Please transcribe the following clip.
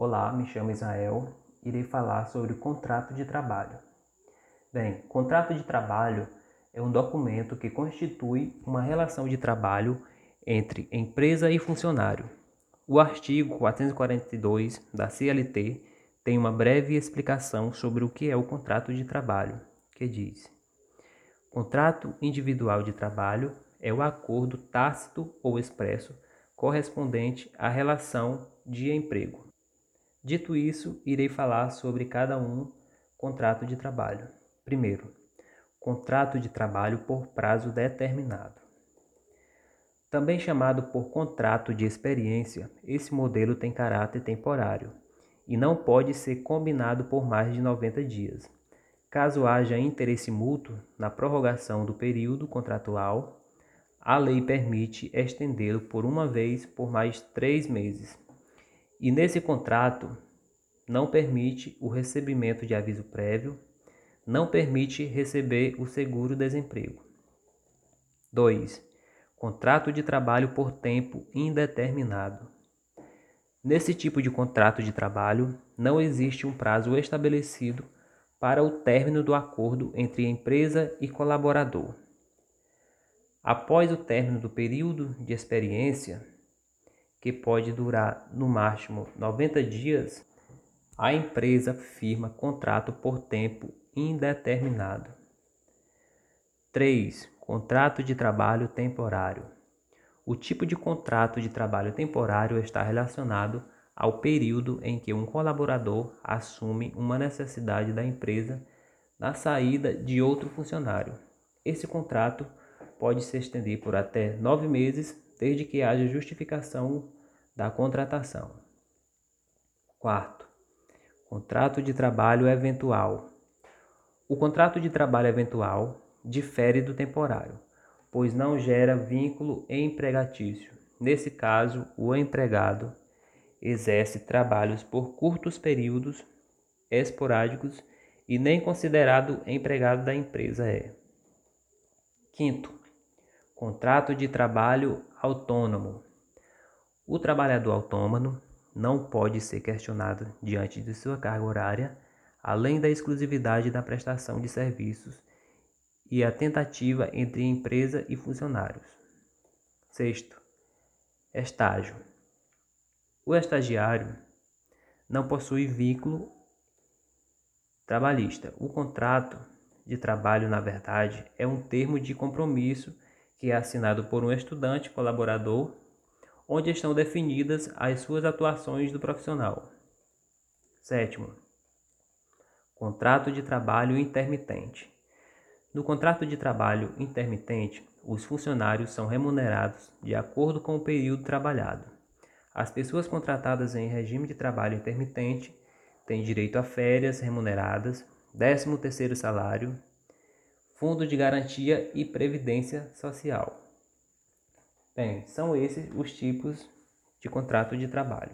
Olá, me chamo Israel. Irei falar sobre o contrato de trabalho. Bem, contrato de trabalho é um documento que constitui uma relação de trabalho entre empresa e funcionário. O artigo 442 da CLT tem uma breve explicação sobre o que é o contrato de trabalho, que diz: Contrato individual de trabalho é o acordo tácito ou expresso correspondente à relação de emprego. Dito isso, irei falar sobre cada um contrato de trabalho. Primeiro, contrato de trabalho por prazo determinado. Também chamado por contrato de experiência, esse modelo tem caráter temporário e não pode ser combinado por mais de 90 dias. Caso haja interesse mútuo na prorrogação do período contratual, a lei permite estendê-lo por uma vez por mais três meses. E nesse contrato não permite o recebimento de aviso prévio, não permite receber o seguro-desemprego. 2. Contrato de trabalho por tempo indeterminado. Nesse tipo de contrato de trabalho, não existe um prazo estabelecido para o término do acordo entre empresa e colaborador. Após o término do período de experiência, que pode durar no máximo 90 dias, a empresa firma contrato por tempo indeterminado. 3. Contrato de trabalho temporário. O tipo de contrato de trabalho temporário está relacionado ao período em que um colaborador assume uma necessidade da empresa na saída de outro funcionário. Esse contrato pode se estender por até nove meses, desde que haja justificação da contratação. Quarto, contrato de trabalho eventual. O contrato de trabalho eventual difere do temporário, pois não gera vínculo empregatício. Nesse caso, o empregado exerce trabalhos por curtos períodos esporádicos e nem considerado empregado da empresa é. Quinto, Contrato de trabalho autônomo. O trabalhador autônomo não pode ser questionado diante de sua carga horária, além da exclusividade da prestação de serviços e a tentativa entre empresa e funcionários. Sexto, estágio. O estagiário não possui vínculo trabalhista. O contrato de trabalho, na verdade, é um termo de compromisso que é assinado por um estudante colaborador, onde estão definidas as suas atuações do profissional. Sétimo, contrato de trabalho intermitente. No contrato de trabalho intermitente, os funcionários são remunerados de acordo com o período trabalhado. As pessoas contratadas em regime de trabalho intermitente têm direito a férias remuneradas, 13º salário, Fundo de Garantia e Previdência Social. Bem, são esses os tipos de contrato de trabalho.